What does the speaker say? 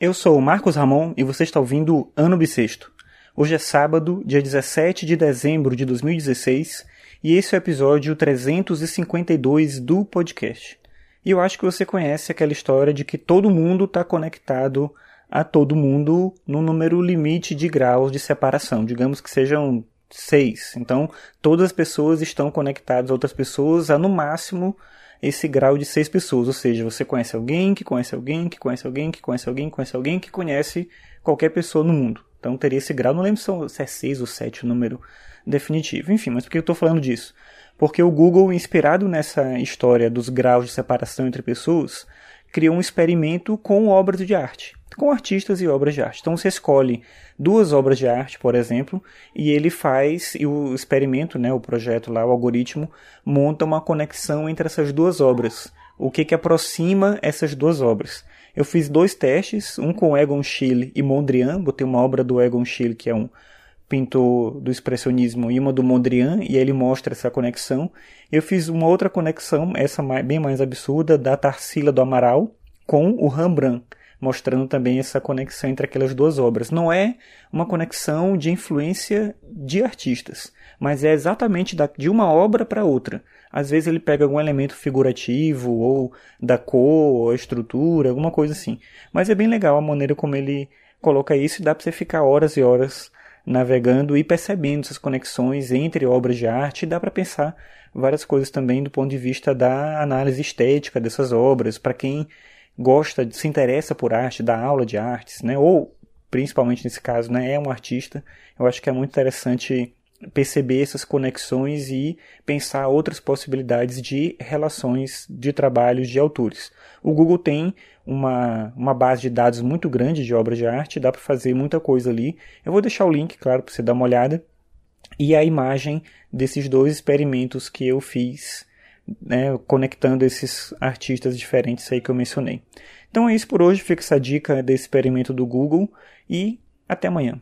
Eu sou o Marcos Ramon e você está ouvindo Ano Bissexto. Hoje é sábado, dia 17 de dezembro de 2016, e esse é o episódio 352 do podcast. E eu acho que você conhece aquela história de que todo mundo está conectado a todo mundo no número limite de graus de separação. Digamos que sejam seis. Então, todas as pessoas estão conectadas a outras pessoas a no máximo esse grau de seis pessoas. Ou seja, você conhece alguém que conhece alguém que conhece alguém que conhece alguém que conhece alguém que conhece qualquer pessoa no mundo. Então teria esse grau, não lembro se é seis ou sete o número definitivo. Enfim, mas por que eu estou falando disso? Porque o Google, inspirado nessa história dos graus de separação entre pessoas, criou um experimento com obras de arte, com artistas e obras de arte. Então você escolhe duas obras de arte, por exemplo, e ele faz, e o experimento, né, o projeto lá, o algoritmo, monta uma conexão entre essas duas obras. O que que aproxima essas duas obras? Eu fiz dois testes, um com Egon Schiele e Mondrian, botei uma obra do Egon Schiele, que é um pintor do expressionismo, e uma do Mondrian, e ele mostra essa conexão. Eu fiz uma outra conexão, essa bem mais absurda, da Tarsila do Amaral com o Rembrandt, mostrando também essa conexão entre aquelas duas obras. Não é uma conexão de influência de artistas, mas é exatamente de uma obra para outra. Às vezes ele pega algum elemento figurativo, ou da cor, ou estrutura, alguma coisa assim. Mas é bem legal a maneira como ele coloca isso e dá para você ficar horas e horas navegando e percebendo essas conexões entre obras de arte. Dá para pensar várias coisas também do ponto de vista da análise estética dessas obras, para quem gosta, se interessa por arte, dá aula de artes, né? Ou principalmente nesse caso, né, é um artista. Eu acho que é muito interessante perceber essas conexões e pensar outras possibilidades de relações de trabalhos de autores. O Google tem uma, uma base de dados muito grande de obras de arte, dá para fazer muita coisa ali. Eu vou deixar o link, claro, para você dar uma olhada. E a imagem desses dois experimentos que eu fiz, né, conectando esses artistas diferentes aí que eu mencionei. Então é isso por hoje, fica essa dica desse experimento do Google e até amanhã.